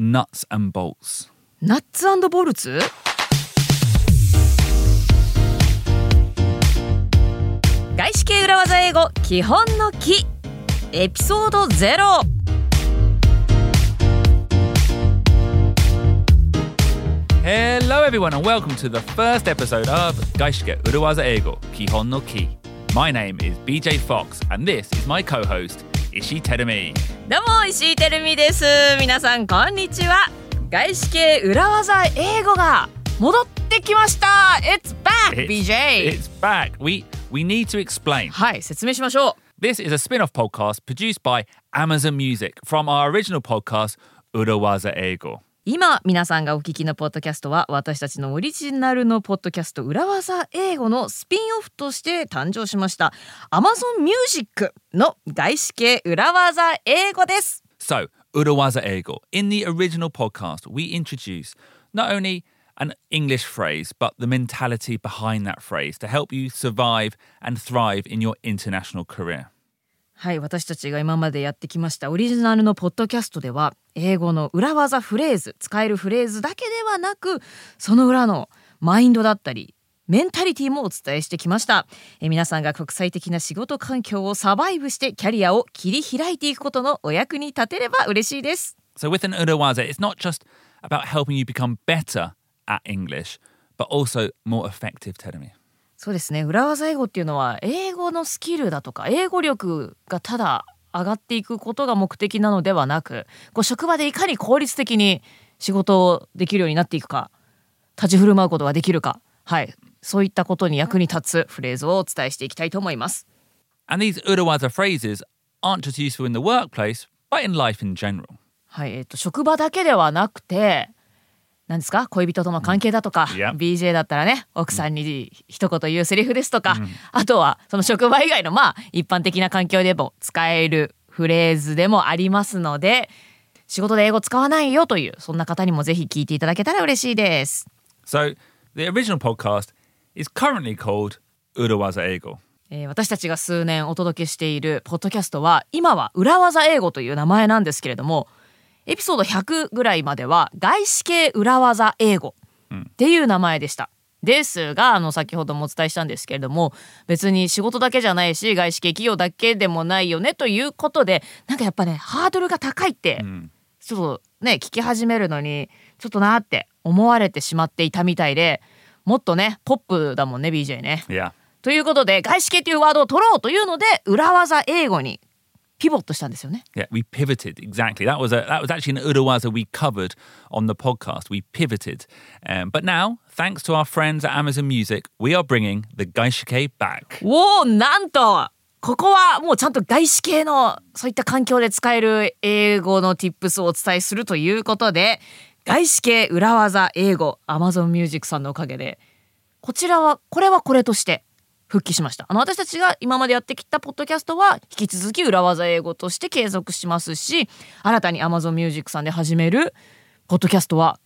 nuts and bolts. ナッツボルツ外資系裏技英語基本の木エピソード0 Hello, everyone, and welcome to the first episode of Gaishike Uruwaza Eigo Kihon no Ki. My name is BJ Fox, and this is my co host, Ishi Terumi. どうも石井てるみです皆さんこんにちは外資系裏技英語が戻ってきました It's back BJ It's back. We, we need to explain. はい説明しましょう This is a spin off podcast produced by Amazon Music from our original podcast, Uruwaza Eigo. 今皆さんがお聞きのポッドキャストは私たちのオリジナルのポッドキャスト裏技英語のスピンオフとして誕生しました Amazon Music の外資系裏技英語です So, Urawaza Eigo. In the original podcast, we introduce not only an English phrase, but the mentality behind that phrase to help you survive and thrive in your international career. はい私たちが今までやってきましたオリジナルのポッドキャストでは英語の裏技フレーズ使えるフレーズだけではなくその裏のマインドだったりメンタリティもお伝えしてきましたえ皆さんが国際的な仕事環境をサバイブしてキャリアを切り開いていくことのお役に立てれば嬉しいです So, with an Urawaza, it's not just about helping you become better at English, but also more effective, Terumi. そうですね。裏技英語っていうのは英語のスキルだとか英語力がただ上がっていくことが目的なのではなくこう職場でいかに効率的に仕事をできるようになっていくか立ち振る舞うことができるかはい。そういったことに役に立つフレーズをお伝えしていきたいと思います。And these Urawaza phrases aren't just useful in the workplace, but in life in general. はい。えっ、と職場だけではなくて何ですか？恋人との関係だとか. BJ だったらね奥さんに一言言うセリフですとか、あとはその職場以外のまあ一般的な環境でも使えるフレーズでもありますので仕事で英語使わないよというそんな方にもぜひ聞いていただけたら嬉しいです。So, the original podcast is currently called Urawaza Eigo. えー私たちが数年お届けしているポッドキャストは今は裏技英語という名前なんですけれどもエピソード100ぐらいまでは外資系裏技英語っていう名前でした。ですがあの先ほどもお伝えしたんですけれども別に仕事だけじゃないし外資系企業だけでもないよねということでなんかやっぱねハードルが高いってちょっとね聞き始めるのにちょっとなって思われてしまっていたみたいでもっとねポップだもんね BJ ね。ということで外資系というワードを取ろうというので裏技英語にピボットしたんですよね。Yeah, we pivoted exactly. That was a that was actually an Urawaza we covered on the podcast. We pivoted, um, but now, thanks to our friends at Amazon Music, we are bringing the Gaishike back. おおなんとここはもうちゃんと外資系のそういった環境で使える英語の tips をお伝えするということで外資系裏技英語 Amazon Music さんのおかげでこちらはこれはこれとして復帰しましたあの私たちが今までやってきたポッドキャストは引き続き裏技英語として継続しますし新たに Amazon Music さんで始めるポッドキャストは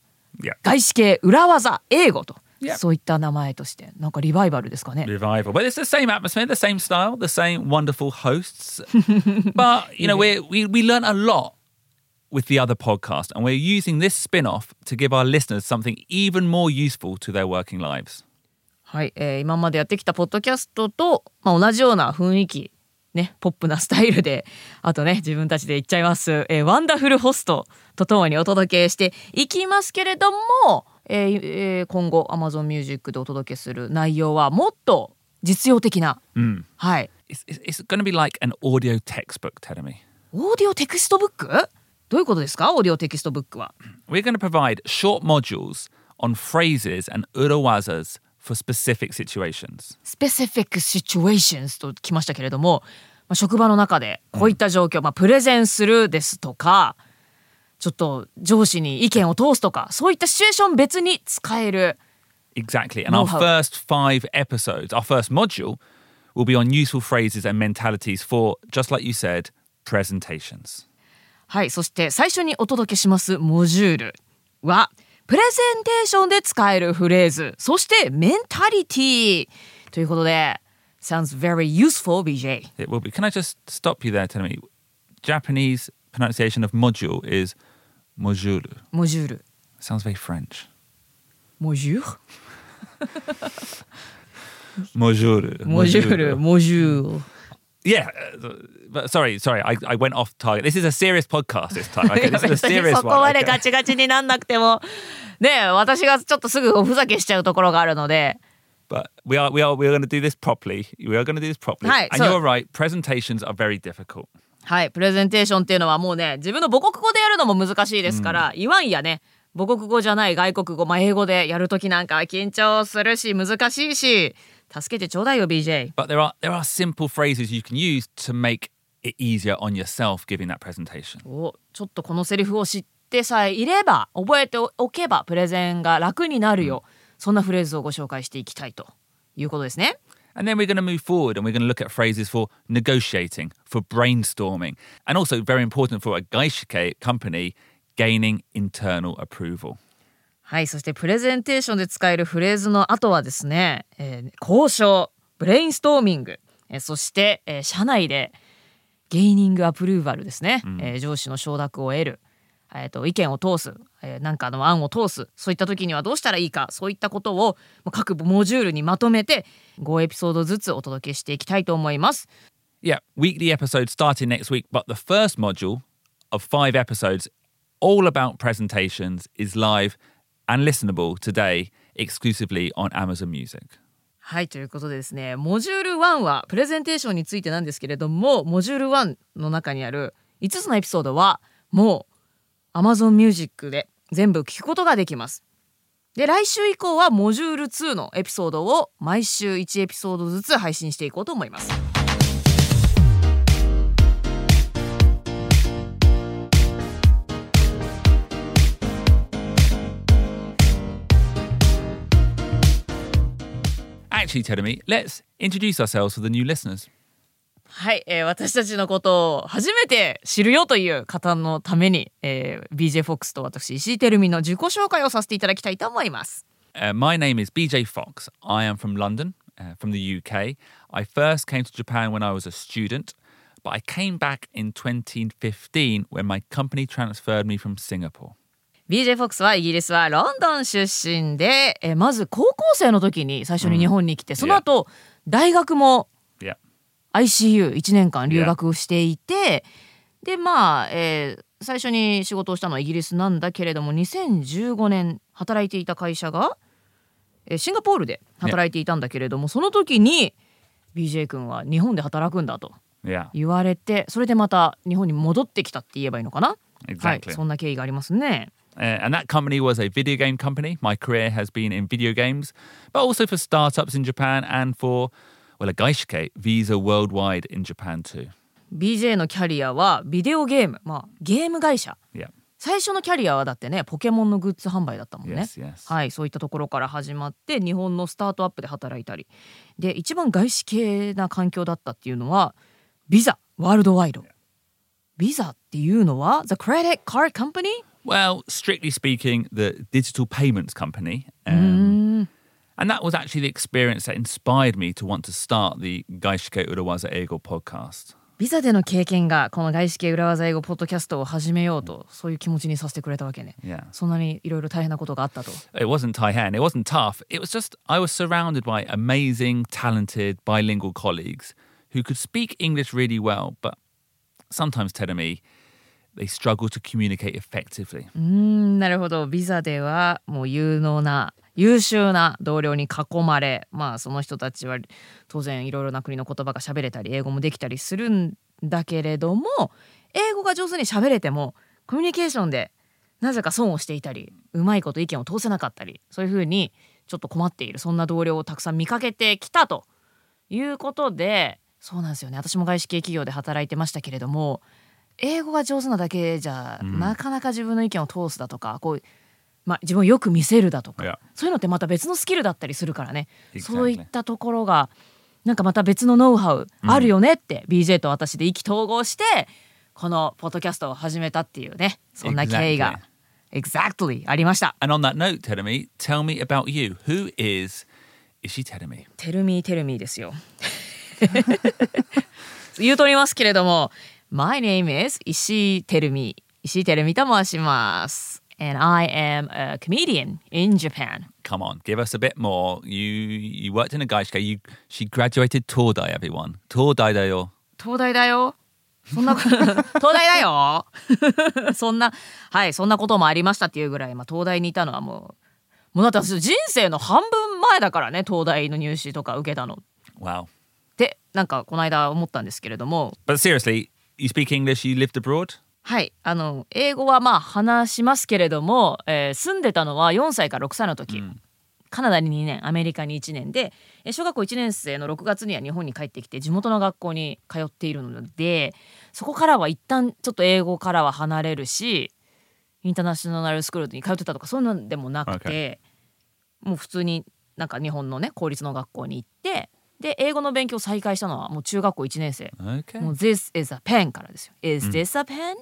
外資系裏技英語と Yeah. そういった名前としてなんかリバイバルですかね。revival, but it's the same atmosphere, the same style, the same wonderful hosts. but you know, we we we learn a lot with the other podcast, and we're using this spin-off to give our listeners something even more useful to their working lives. はい、えー今までやってきたポッドキャストと、まあ、同じような雰囲気ねポップなスタイルであとね自分たちで言っちゃいます、えーワンダフルホストとともにお届けしていきますけれども、えーえー今後 Amazon Music でお届けする内容はもっと実用的な、はい、It's to be like an audio textbook, Terumi. audio textbook？どういうことですか？ audio textbook は。We're going to provide short modules on phrases and urawazas for specific situations. specific situations ときましたけれども、まあ、職場の中でこういった状況、まあ、プレゼンするですとかちょっと上司に意見を通すとかそういったシチュエーション別に使える Exactly. And our first five episodes, our first module, will be on useful phrases and mentalities for, just like you said, presentations. はいそして最初にお届けしますモジュールはプレゼンテーションで使えるフレーズ、そしてメンタリティということで、sounds very useful, BJ. It will be. Can I just stop you there, tell me? Japanese pronunciation of module is module. Module. Sounds very French. Module? module. Module. Module. Yeah, uh, uh, But sorry, sorry. I, I went off target. This is a serious podcast this time. Okay, this is a serious そこ.まで?ガチガチになんなくてもねえ私がちょっとすぐおふざけしちゃうところがあるので But we are we are we are going to do this properly. We are going to do this properly. Right, and so- you're right. Presentations are very difficult. はいプレゼンテーションっていうのはもうね自分の母国語でやるのも難しいですから、言わんやね母国語じゃない外国語、まあ、英語でやるときなんかは緊張するし難しいし助けてちょうだいよ BJ But there are there are simple phrases you can use to make easier on yourself giving that presentation. おちょっとこのセリフを知ってさえいれば覚えておけばプレゼンが楽になるよ、そんなフレーズをご紹介していきたいということですね。And then we're going to move forward and we're going to look at phrases for negotiating, for brainstorming, and also very important for a Gaishike company gaining internal approval. はいそしてプレゼンテーションで使えるフレーズの後はですね、えー交渉ブレインストーミング、えーそして、えー社内でゲイニングアプルーバルですね、えー上司の承諾を得る、えーと意見を通す、えーなんかの案を通すそういった時にはどうしたらいいかそういったことをまあ各モジュールにまとめて5エピソードずつお届けしていきたいと思います。Yeah, weekly episodes starting next week, but the first module of five episodes, all about presentations, is live and listenable today exclusively on Amazon Music. はいということでですねモジュール1はプレゼンテーションについてなんですけれどもモジュール1の中にある5つのエピソードはもう Amazon Music で全部聞くことができます。で来週以降はモジュール2のエピソードを毎週1エピソードずつ配信していこうと思います。Actually, Tedemi, let's introduce ourselves to the new listeners. はい、えー私たちのことを初めて知るよという方のために、えー BJ FOX と私石井てるみの自己紹介をさせていただきたいと思います。 Uh, my name is BJ Fox. I am from London, uh, from the UK. I first came to Japan when I was a student, but I came back in 2015 when my company transferred me from Singapore. BJ フォックスはイギリスはロンドン出身でえまず高校生の時に最初に日本に来て、その後大学も Yeah. ICU1 年間留学していて、でまあ、えー最初に仕事をしたのはイギリスなんだけれども2015年働いていた会社が、えーシンガポールで働いていたんだけれども、その時に BJ 君は日本で働くんだと言われてそれでまた日本に戻ってきたって言えばいいのかな、はい.そんな経緯がありますね。Uh, and that company was a video game company. My career has been in video games, but also for startups in Japan and for, well, a gaishike, Visa worldwide in Japan too. BJ のキャリアはビデオゲームまあゲーム会社 Yeah. 最初のキャリアはだってねポケモンのグッズ販売だったもんね Yes, yes. はいそういったところから始まって日本のスタートアップで働いたりで一番外資系な環境だったっていうのはビザワールドワイドビザっていうのは The Credit Card Company? Well, strictly speaking, the digital payments company. Um, And that was actually the experience that inspired me to want to start the Gaishike Urawaza Ego podcast. ビザでの経験がこの外資系裏技英語ポッドキャストを始めようとそういう気持ちにさせてくれたわけね Yeah. そんなにいろいろ大変なことがあったと It wasn't Taihan, it wasn't tough. It was just I was surrounded by amazing, talented, bilingual colleagues who could speak English really well, but sometimes telling me they struggle to communicate effectively. うんなるほど。ビザではもう有能な優秀な同僚に囲まれまあその人たちは当然いろいろな国の言葉が喋れたり英語もできたりするんだけれども英語が上手に喋れてもコミュニケーションでなぜか損をしていたりうまいこと意見を通せなかったりそういうふうにちょっと困っている。そんな同僚をたくさん見かけてきたということでそうなんですよね。私も外資系企業で働いてましたけれども英語が上手なだけじゃ、なかなか自分の意見を通すだとかこう、まあ、自分をよく見せるだとか.そういうのってまた別のスキルだったりするからね、Exactly. そういったところがなんかまた別のノウハウあるよねって、BJ と私で意気投合してこのポッドキャストを始めたっていうねそんな経緯が exactly ありました。And on that note, Terumi, tell me about you. Who is? テルミーテルミーですよ。言うとおりますけれども My name is 石井テルミ石井てるみと申します。And I am a comedian in Japan. Come on, give us a bit more. You you worked in a gaishke. You she graduated Tordai, everyone. Tordai だよ。東大だよ。そんな、東大だよ。そんな、はい、そんなこともありましたっていうぐらい、まあ、東大にいたのはもう、もうだって私人生の半分前だからね、東大の入試とか受けたの。Wow. って、なんかこの間思ったんですけれども、But seriously, you speak English, you lived abroad? はい、あの、英語はまあ話しますけれども、えー住んでたのは4歳から6歳の時。カナダに2年アメリカに1年でえー小学校1年生の6月には日本に帰ってきて地元の学校に通っているのでそこからは一旦ちょっと英語からは離れるしインターナショナルスクールに通ってたとかそういうのでもなくて、もう普通になんか日本のね公立の学校に行ってで英語の勉強を再開したのはもう中学校1年生 Okay. もう This is a pen からですよ。Is this a pen?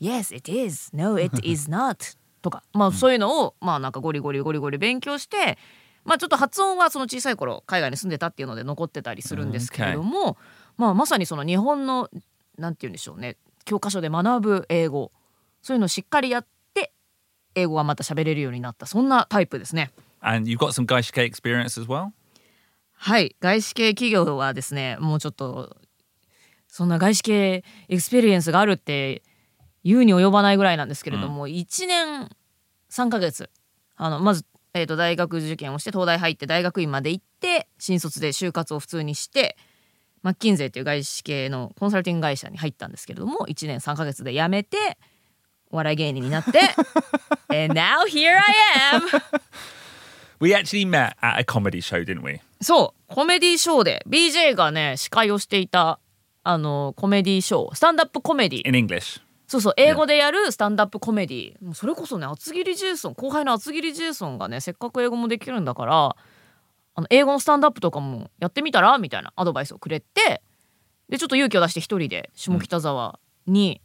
Yes, it is. No, it is not. とか、まあそういうのを、まあなんかゴリゴリゴリゴリ勉強して、まあちょっと発音はその小さい頃海外に住んでたっていうので残ってたりするんですけれども、まあまさにその日本の、なんて言うんでしょうね、教科書で学ぶ英語、そういうのをしっかりやって、英語がまた喋れるようになった、そんなタイプですね。And you've got some experience as well? はい外資系企業はですねもうちょっとそんな外資系 experience があるって言うに及ばないぐらいなんですけれども、1年3ヶ月あのまず、えー、と大学受験をして東大入って大学院まで行って新卒で就活を普通にしてマッキンゼーという外資系のコンサルティング会社に入ったんですけれども1年3ヶ月で辞めてお笑い芸人になって And now here I am! We actually met at a comedy show, didn't we? そうコメディショーで BJ がね司会をしていたあのコメディショースタンダップコメディ。In English. そうそう英語でやるスタンダップコメディ。もうそれこそね厚切りジェイソン後輩の厚切りジェイソンがねせっかく英語もできるんだからあの英語のスタンダップとかもやってみたらみたいなアドバイスをくれてでちょっと勇気を出して一人で下北沢に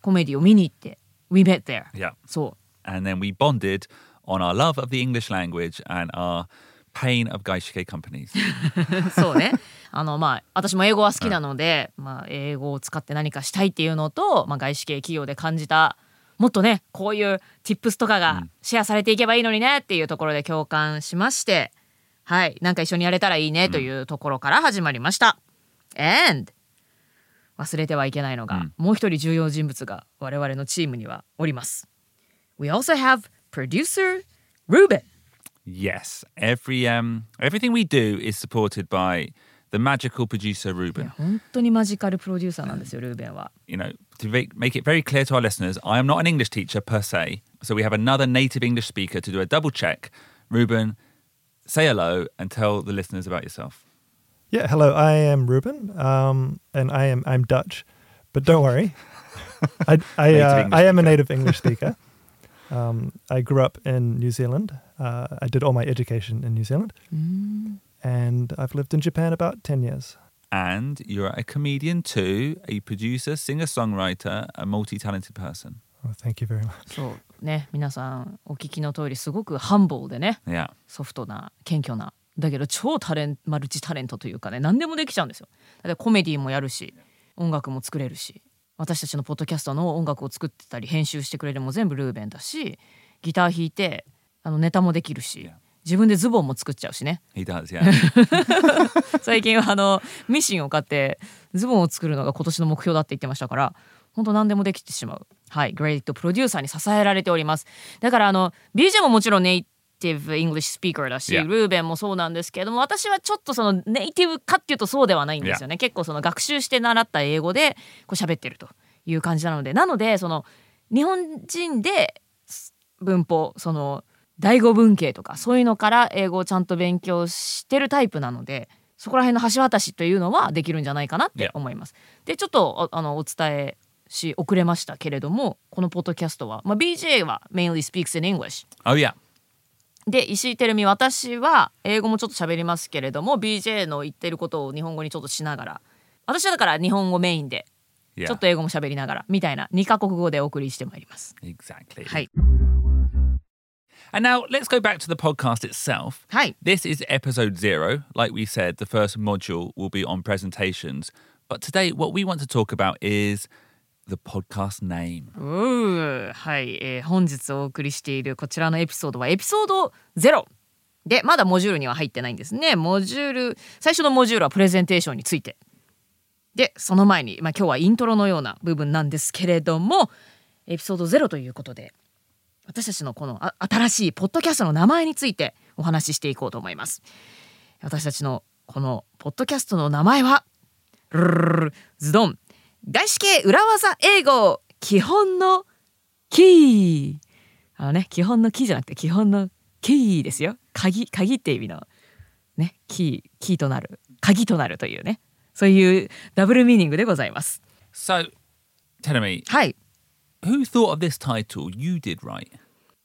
コメディを見に行って、We met there Yeah. そう。And then we bonded on our love of the English language and our pain of gaishke companies. そうね。あのまあ私も英語は好きなので、まあ英語を使って何かしたいっていうのと、まあ外資系企業で感じたもっとねこういう tips とかがシェアされていけばいいのにねっていうところで共感しまして、はい、なんか一緒にやれたらいいねというところから始まりました。And 忘れてはいけないのが、もう一人重要人物が我々のチームにはおります。We also have producer Ruben. Yes. Every um everything we do is supported by the magical producer Ruben. 本当にマジカルプロデューサーなんですよ、ルーベンは。 you know, to make, make it very clear to our listeners, I am not an English teacher per se. So we have another native English speaker to do a double check. Ruben, say hello and tell the listeners about yourself. Yeah, hello. I am Ruben, um, and I am I'm Dutch, but don't worry. I I, Native uh, English I am a speaker. native English speaker. Um, I grew up in New Zealand. Uh, I did all my education in New Zealand, and I've lived in Japan about ten years. And you're a comedian too, a producer, singer songwriter, a multi talented person. Oh, thank you very much. そうね皆さんお聞きの通りすごくハンボーでね Yeah. ソフトな謙虚なだけど超タレンマルチタレントというかね何でもできちゃうんですよだってコメディもやるし音楽も作れるし私たちのポッドキャストの音楽を作ってたり編集してくれるのも全部ルーベンだしギター弾いてあのネタもできるし.自分でズボンも作っちゃうしね He does, yeah. 最近はあのミシンを買ってズボンを作るのが今年の目標だって言ってましたから本当何でもできてしまうはい great producer に支えられておりますだからあの BJ ももちろん native English speaker だし.ルーベンもそうなんですけれども私はちょっとそのネイティブかっていうとそうではないんですよね、結構その学習して習った英語でこう喋ってるという感じなのでなのでその日本人で文法その第五文系とかそういうのから英語をちゃんと勉強してるタイプなのでそこら辺の橋渡しというのはできるんじゃないかなって思います。でちょっとああのお伝えし遅れましたけれどもこのポッドキャストは、まあ、BJ は mainly speaks in English oh, yeah. で石井てるみ私は英語もちょっと喋りますけれども BJ の言ってることを日本語にちょっとしながら私はだから日本語メインで.ちょっと英語も喋りながらみたいな2カ国語でお送りしてまいります。Exactly. はい、And now let's go back to the podcast itself. はい、This is episode zero. Like we said, the first module will be on presentations. But today, what we want to talk about is the podcast name. はい、えー本日お送りしているこちらのエピソードはエピソード0でまだモジュールには入ってないんですねモジュール最初のモジュールはプレゼンテーションについてでその前に、まあ、今日はイントロのような部分なんですけれどもエピソード0ということで私たちのこのあ新しいポッドキャストの名前についてお話ししていこうと思います私たちのこのポッドキャストの名前はズドン外資系裏技英語基本のキーあのね基本のキーじゃなくて基本のキーですよ鍵鍵って意味のねキーキーとなる鍵となるというねそういうダブルミーニングでございます So, tell me, はい who thought of this title? You did, right?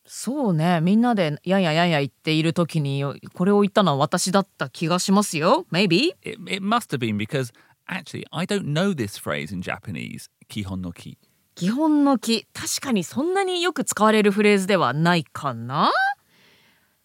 そうねみんなでやんややんや言っている時にこれを言ったのは私だった気がしますよ Maybe It, it must have been because actually I don't know this phrase in Japanese, kihon no ki. 基本の木確かにそんなによく使われるフレーズではないかな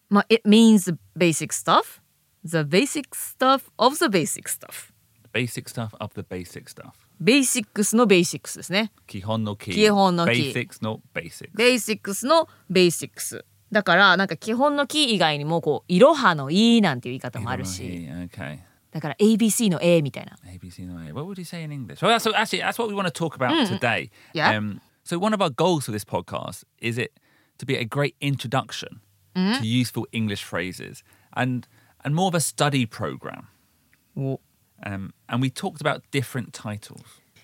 まあ It means basic stuff The basic stuff of the basic stuff Basic stuff of the basic stuff. ベーシックスのベーシックスですね Kihon no ki. 基本の木 Basics, not basics. ベーシックスのベーシックスだからなんか基本の木以外にもこういろはのいなんていう言い方もあるし Okay. だから ABC の A みたいな ABC no A. What would you say in English? Well, that's, actually, that's what we want to talk about today. Yeah. Um, so one of our goals for this podcast is it to be a great introduction to useful English phrases and and more of a study program. お Um, and we talked about different titles.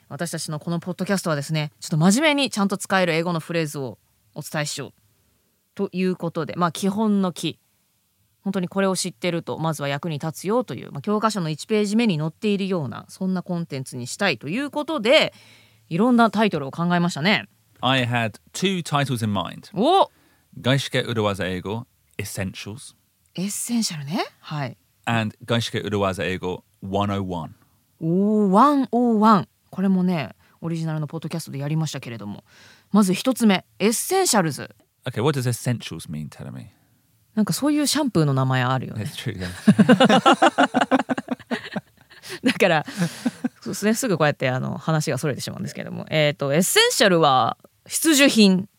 私たちのこのポッドキャストはですねちょっと真面目にちゃんと使える英語のフレーズをお伝えしようということでまあ基本の木本当にこれを知ってるとまずは役に立つよという、まあ、教科書の1ページ目に載っているようなそんなコンテンツにしたいということでいろんなタイトルを考えましたね。I had two titles in mind. お 外資系裏技英語 Essentials essential ね。はい。And 外資系裏技英語 101. おー101これもねオリジナルのポッドキャストでやりましたけれどもまず一つ目 essentials Okay, what does essentials mean? Tell me? なんかそういうシャンプーの名前あるよね It's true. Yeah. だからそうですねすぐこうやってあの話がそれてしまうんですけれどもえっ、とエッセンシャルは必需品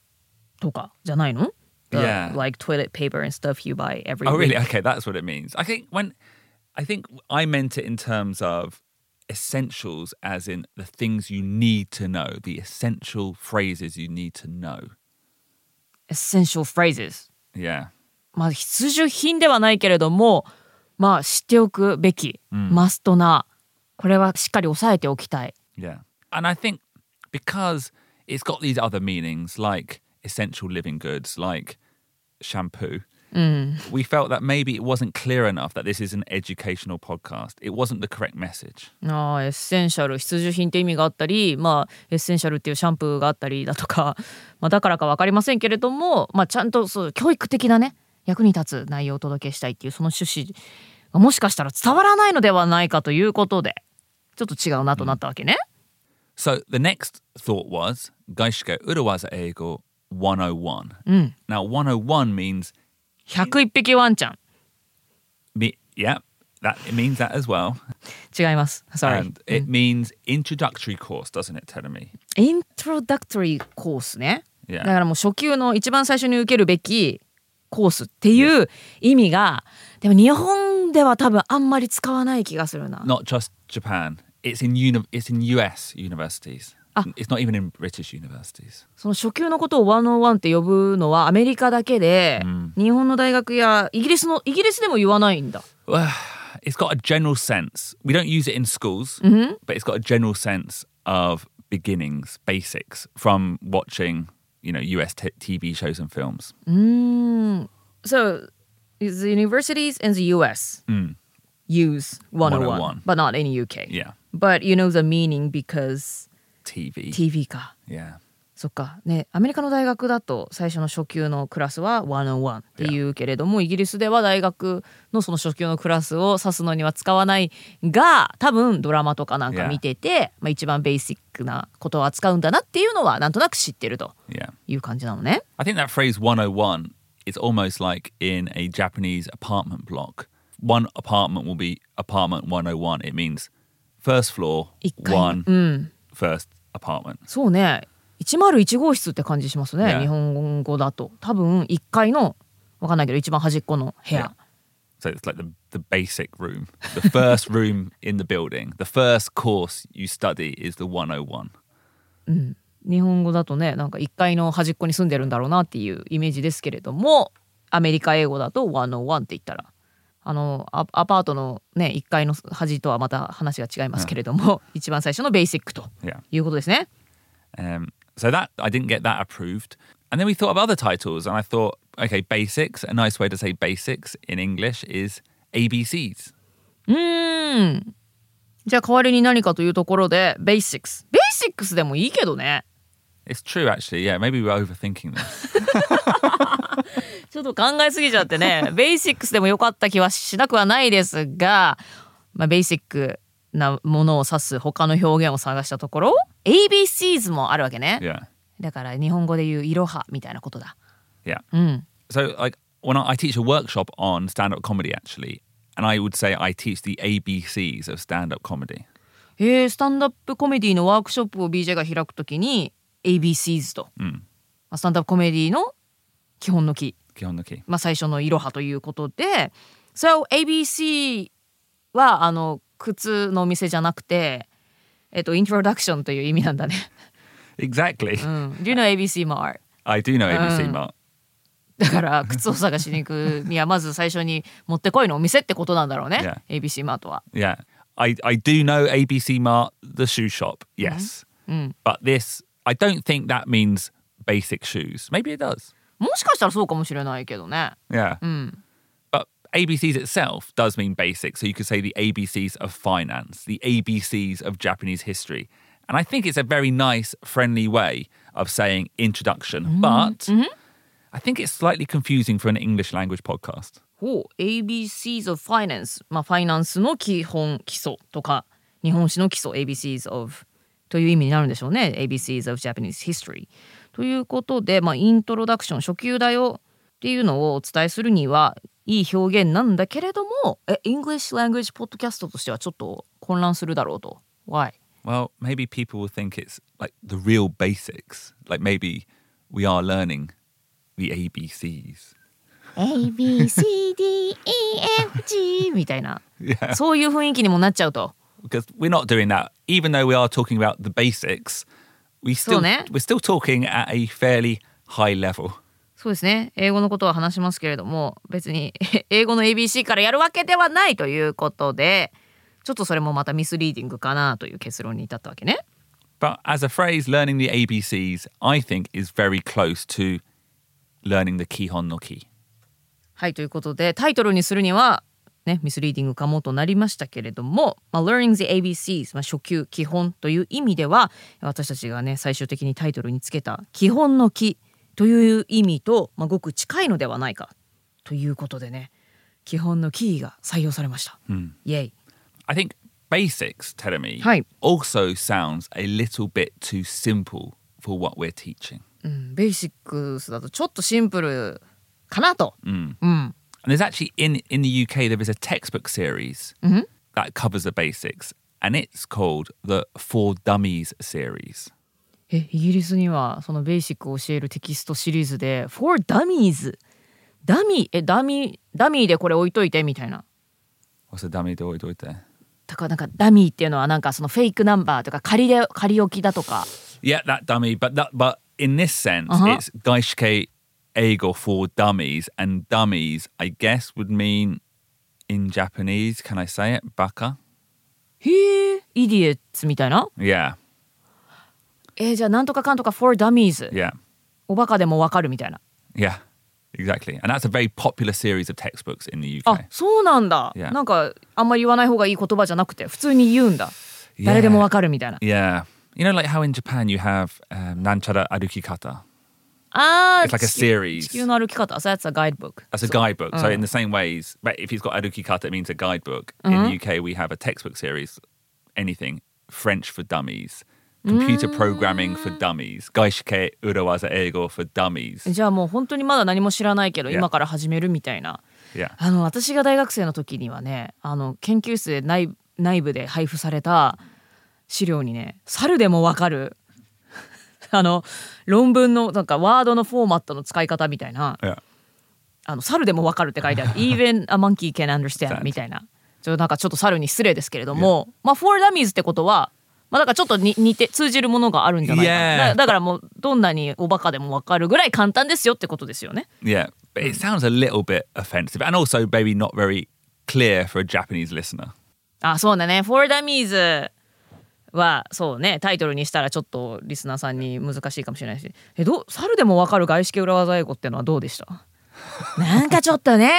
とかじゃないの？The, Yeah. Like toilet paper and stuff you buy every Oh, really? week. Okay, that's what it means. I think when I think I meant it in terms of essentials, as in the things you need to know, the essential phrases you need to know. Essential phrases Yeah. まあ必需品ではないけれどもまあ知っておくべき、マストなこれはしっかり押さえておきたい Yeah. And I think because it's got these other meanings like essential living goods, like shampoo, we felt that maybe it wasn't clear enough that this is an educational podcast. It wasn't the correct message. あーエッセンシャル必需品って意味があったり、まあ、エッセンシャルっていうシャンプーがあったりだとか、まあ、だからか分かりませんけれども、まあ、ちゃんとそう教育的なね役に立つ内容をお届けしたいっていうその趣旨がもしかしたら伝わらないのではないかということでちょっと違うなとなったわけね。So the next thought was Gaishike Urawaza Eigo 101. Now 101 means 101匹ワンちゃん me yeah, that it means that as well. 違います。Sorry. And it means introductory course, doesn't it, コースね。Yeah. だからもう初級の一番最初に受けるべきコースっていう意味がでも日本では多分あんまり使わない気がするな。Not just Japan. It's in uni- it's in US universities. It's not even in British universities. その初級のことを101って呼ぶのはアメリカだけで、日本の大学やイギリスのイギリスでも言わないんだ。 Well, it's got a general sense. We don't use it in schools, but it's got a general sense of beginnings, basics from watching, you know, US t- TV shows and films. So the universities in the US use 101, 101. but not in UK. Yeah. But you know the meaning because TV. TV か。Yeah. そっかねアメリカの大学だと最初の初級のクラスは101っていうけれどもイギリスでは大学のその初級のクラスを指すのには使わないが多分ドラマとかなんか見てて、まあ、一番ベーシックなことを扱うんだなっていうのはなんとなく知ってると.いう感じなのね。I think that phrase 101 is almost like in a Japanese apartment block. One apartment will be apartment 101. It means first floor, one, first apartment. そうね101号室って感じしますね、Yeah. 日本語だと多分1階のわかんないけど一番端っこの部屋、So it's like the, the basic room, the first room in the building. The first course you study is the 101. 日本語だとねなんか1階の端っこに住んでるんだろうなっていうイメージですけれどもアメリカ英語だと101って言ったらあのアアパートのね1階の端とはまた話が違いますけれども、一番最初のベーシックと.いうことですね。Um, so that I didn't get that approved. And then we thought of other titles, and I thought, okay, basics. A nice way to say basics in English is ABCs. うーんじゃあ代わりに何かというところで Basics Basics でもいいけどね It's true, actually. Yeah, maybe we're overthinking this. ちょっと考えすぎちゃってね Basics でもよかった気はしなくはないですが、まあ、ベーシックなものを指す他の表現を探したところ ABCs もあるわけね yeah, だから日本語で言ういろはみたいなことだ yeah. うん So, like, when I, teach a workshop on stand-up comedy, actually, and I would say I teach the ABCs of stand-up comedy. えー、スタンダップコメディのワークショップを BJ が開くときに ABCs と、うんまあスタンダップコメディの基本の木 Kihonuki. まあ、最初のいろはということで So ABC はあの靴のお店じゃなくてえっとイントロダクションという意味なんだね。Exactly. うん、Do you know ABC Mart? I do know ABC Um, Mart. だから靴を探しに行くにはまず最初に持ってこいのお店ってことなんだろうね。ABC マートは。Yeah. I, I do know ABC Mart, the shoe shop. Yes. But this, I don't think that means basic shoes. Maybe it does. もしかしたらそうかもしれないけどね。 Yeah. But ABCs itself does mean basic. So you could say the ABCs of finance, the ABCs of Japanese history. And I think it's a very nice, friendly way of saying introduction. But I think it's slightly confusing for an English language podcast. ほう ABCs of Finance、まあ、ファイナンスの基本基礎とか日本史の基礎 ABCs of という意味になるんでしょうね ABCs of Japanese History ということで、まあ、イントロダクション初級だよっていうのをお伝えするにはいい表現なんだけれどもえ English Language Podcast としてはちょっと混乱するだろうと Why? Well, maybe people will think it's like the real basics. Like maybe we are learning the ABCs. ABCDEFG みたいな.そういう雰囲気にもなっちゃうと Because we're not doing that. Even though we are talking about the basics, we still we're still talking at a fairly high level. そうですね英語のことは話しますけれども別に英語の ABC からやるわけではないということでちょっとそれもまたミスリーディングかなという結論に至ったわけね。But as a phrase, learning the ABCs, I think, is very close to learning the Kihon no Ki. はいということでタイトルにするには、ね、ミスリーディングかもとなりましたけれども「まあ、Learning the ABCs、まあ、初級基本」という意味では私たちがね最終的にタイトルにつけた「基本の木」という意味と、まあ、ごく近いのではないかということでね基本のキーが採用されました。イェイ I think basics, Teremi, also sounds a little bit too simple for what we're teaching. うん、ベーシックスだとちょっとシンプルかなと。うん。And there's actually in in the UK there is a textbook series that covers the basics, and it's called the For Dummies series. え、イギリスにはそのベーシックを教えるテキストシリーズで For Dummies ダミーえダミーダミーでこれ置いといてみたいな。What's a dummy do do it there? だからなんかダミーっていうのはなんかそのフェイクナンバーとか仮で仮置きだとか。Yeah, that dummy. But that but in this sense, Uh-huh. it's gaishike eigo for dummies, and dummies, I guess, would mean in Japanese. Can I say it? Baka. へえ、イディエッツみたいな。 Yeah, えーじゃあなんとかかんとか For Dummies、 yeah, おバカでもわかるみたいな。 yeah. Exactly, and that's a very popular series of textbooks in the あ UK. そうなんだ。 Yeah. なんかあんまり言わない方がいい言葉じゃなくて普通に言うんだ。誰でもわかるみたいな。 Yeah, you know, like how in Japan you have um, nanchara arukikata. ああ、It's like a 地球 series. 地球の歩き方。So that's a guidebook. That's a guidebook. So in the same ways, but if he's got arukikata, it means a guidebook. In the UK, we have a textbook series. Anything French for dummies, computer programming for dummies, gaishike urawaza eigo for dummies. じゃあもう本当にまだ何も知らないけど.今から始めるみたいな。Yeah, あの私が大学生の時にはねあの研究室で内内部で配布された資料にね猿でもわかるあの論文のなんかワードのフォーマットの使い方みたいな Yeah. あの猿でもわかるって書いてある Even a monkey can understand みたいなちょなんかちょっと猿に失礼ですけれども、まあ for dummies ってことはまあだからちょっとに似て通じるものがあるんじゃないかな Yeah. だだからもうどんなにおバカでもわかるぐらい簡単ですよってことですよね Yeah. But it sounds a little bit offensive and also maybe not very clear for a Japanese listener. あそうだね for dummies はそうねタイトルにしたらちょっとリスナーさんに難しいかもしれないし。えどう猿でもわかる外資系裏技英語ってのはどうでした？なんかちょっとね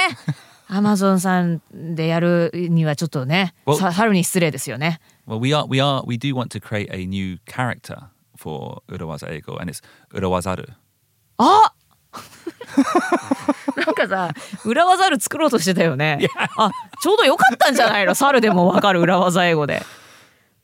アマゾンさんでやるにはちょっとね Well- さ猿に失礼ですよね。Well, we are, we are, we do want to create a new character for Urawaza Eigo, and it's Urawazaru. あ なんかさ裏技猿作ろうとしてたよね。あちょうどよかったんじゃないの？猿でもわかる裏技英語で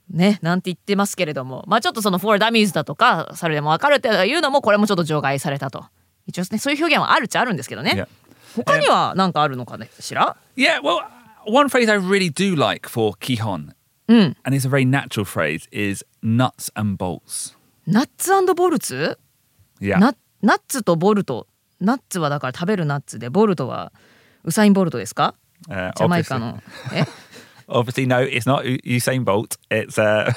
ねなんて言ってますけれども。まあちょっとその for dummies だとか猿でもわかるっていうのもこれもちょっと除外されたと。一応ねそういう表現はあるっちゃあるんですけどね.他には何かあるのかしら Yeah, well, one phrase I really do like for Kihon, and it's a very natural phrase, is nuts and bolts. ナッツボルツ Yeah. ナナッツとボルト。ナッツはだから食べるナッツでボルトはウサイン・ボルトですか？Uh, ジャマイカの。え？obviously, no, it's not U- Usain Bolt. It's uh,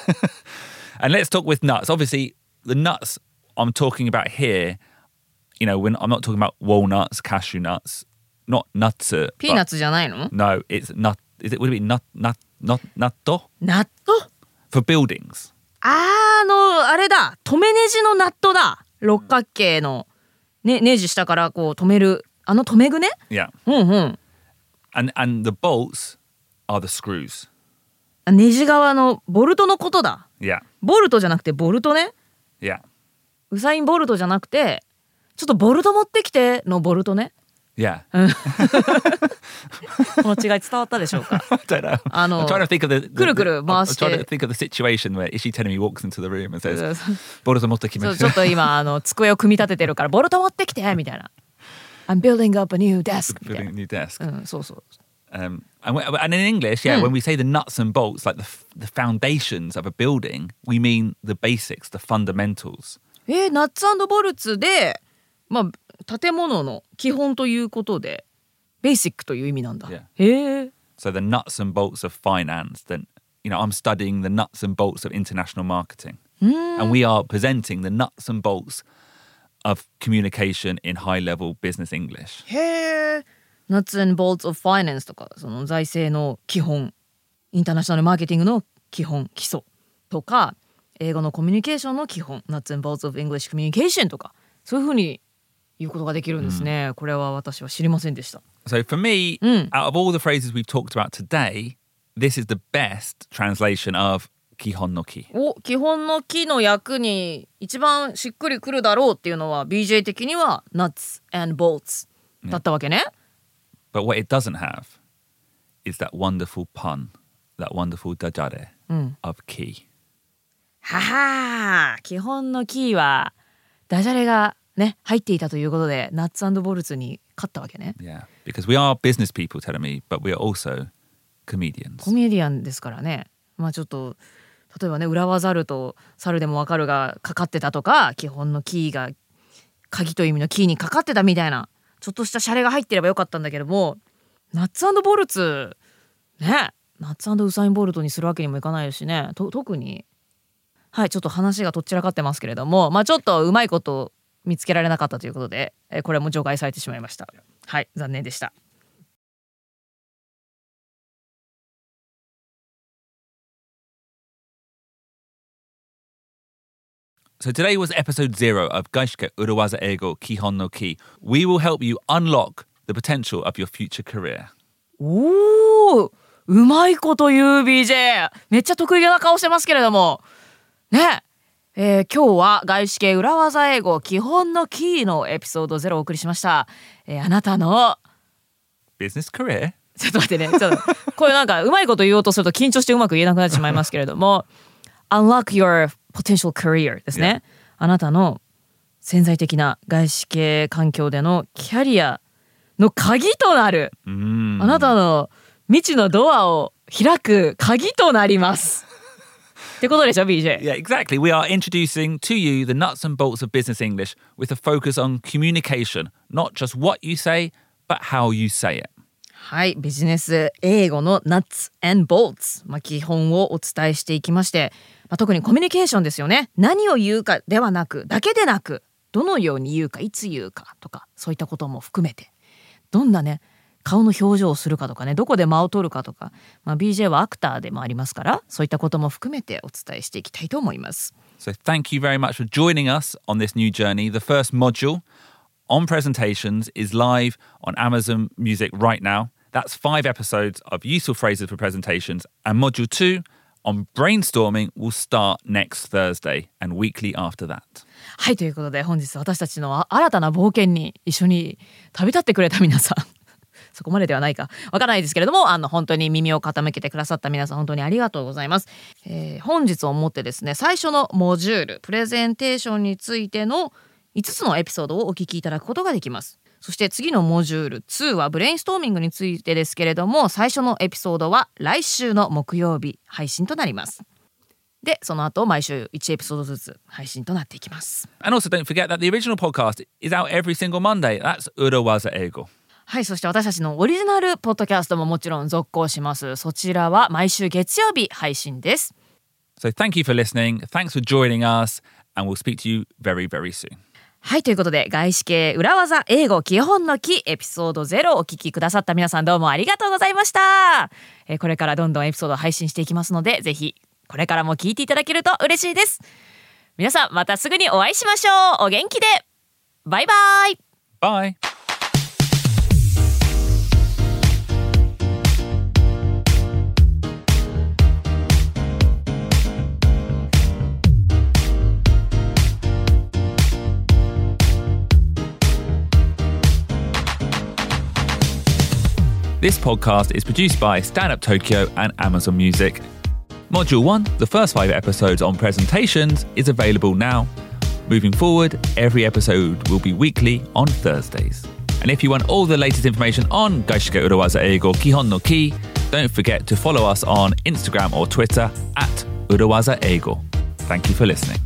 and let's talk with nuts. Obviously, the nuts I'm talking about here, you know, when I'm not talking about walnuts, cashew nuts, not nuts. uh, ピーナッ but- ツじゃないの No, it's nut. Is it would it be nut nut nut nutto ナット for buildings? あのあれだ止めネジのナットだ六角形の、ね、ネジ下からこう止めるあの止め具ね Yeah, うんうん and and the bolts are the screws. あネジ側のボルトのことだ Yeah, ボルトじゃなくてボルトね yeah, ウサイン・ボルトじゃなくてちょっとボルト持ってきてのボルトね yeah. この違い伝わったでしょうか I don't know. あの I'm trying to think of the. the- くるくる回 I'm して trying to think of the situation where Ishii Tenemi walks into the room and says, そう "Boruto motte そうちょっと今あの机を組み立ててるからボルト持ってきてみたいな I'm building up a new desk みたい building a new desk." なうんそうそう Um, and, we- and in English, yeah, when we say the nuts and bolts, like the f- the foundations of a building, we mean the basics, the fundamentals. えーナッツボルツでまあ建物の基本ということでベーシックという意味なんだ Yeah. へえ So the nuts and bolts of finance. Then you know, I'm studying the nuts and bolts of international marketing, and we are presenting the nuts and bolts of communication in high level business English. へえ Nuts and Bolts of Finance とかその財政の基本インターナショナルマーケティングの基本基礎とか英語のコミュニケーションの基本 Nuts and Bolts of English Communication とかそういうふうに言うことができるんですね、これは私は知りませんでした So for me, Mm. out of all the phrases we've talked about today, this is the best translation of kihon no ki. お基本の木の役に一番しっくりくるだろうっていうのは BJ 的には Nuts and Bolts だったわけね。But what it doesn't have is that wonderful pun, that wonderful dajare of ki. ははー基本のキーはダジャレがね入っていたということでナッツボルツに勝ったわけね。Yeah, because we are business people, telling me, but we are also comedians. コメディアンですからね。まあちょっと例えばね裏技ざると猿でもわかるがかかってたとか基本のキーが鍵という意味のキーにかかってたみたいなちょっとしたシャレが入ってればよかったんだけどもナッツボルツねナッツウサインボルトにするわけにもいかないしね。特に。はいちょっと話がとっちらかってますけれどもまあちょっとうまいこと見つけられなかったということでえこれも除外されてしまいました。はい残念でした。So today was episode zero of Gaishike Urawaza Ego Kihon no Ki. We will help you unlock the potential of your future career. おおうまいこと言う BJ めっちゃ得意な顔してますけれども。ね。えー今日は外資系裏技英語基本のキーのエピソード0をお送りしました、えーあなたの Business career? ちょっと待ってね。ちょっと。これなんかうまいこと言おうとすると緊張してうまく言えなくなってしまいますけれども Unlock your potential career ですね、あなたの潜在的な外資系環境でのキャリアの鍵となる Mm. あなたの未知のドアを開く鍵となります。ってことでしょ BJ Yeah, exactly. We are introducing to you the nuts and bolts of business English with a focus on communication, not just what you say, but how you say it. はいビジネス英語の Nuts and Bolts、まあ、基本をお伝えしていきまして、まあ、特にコミュニケーションですよね何を言うかではなくだけでなくどのように言うかいつ言うかとかそういったことも含めてどんなね顔の表情をするかとかねどこで間を取るかとか、まあ、BJ はアクターでもありますからそういったことも含めてお伝えしていきたいと思います。So, thank you very much for joining us on this new journey. The first module on presentations is live on Amazon Music right now. That's five episodes of useful phrases for presentations. And module two on brainstorming will start next Thursday and weekly after that. はいということで本日私たちの新たな冒険に一緒に旅立ってくれた皆さん。そこまでではないか。わからないですけれどもあの本当に耳を傾けてくださった皆さん本当にありがとうございます、えー本日をもってですね最初のモジュールプレゼンテーションについての5つのエピソードをお聞きいただくことができます。そして次のモジュール2はブレインストーミングについてですけれども最初のエピソードは来週の木曜日配信となりますでその後毎週1エピソードずつ配信となっていきます And also, don't forget that the original podcast is out every single Monday. That's Urawaza Ego. はい、そして私たちのオリジナルポッドキャストももちろん続行します。そちらは毎週月曜日配信です。So, thank you for listening. Thanks for joining us. And we'll speak to you very, very soon. はい、ということで外資系裏技英語基本の木エピソード0をお聞きくださった皆さんどうもありがとうございました。えこれからどんどんエピソード配信していきますので、ぜひこれからも聞いていただけると嬉しいです。皆さんまたすぐにお会いしましょう。お元気で。バイバイ。バイ This podcast is produced by Stand Up Tokyo and Amazon Music. Module 1, the first five episodes on presentations, is available now. Moving forward, every episode will be weekly on Thursdays. And if you want all the latest information on Gaishike Urawaza Eigo Kihon no Ki, don't forget to follow us on Instagram or Twitter at Urawaza Eigo. Thank you for listening.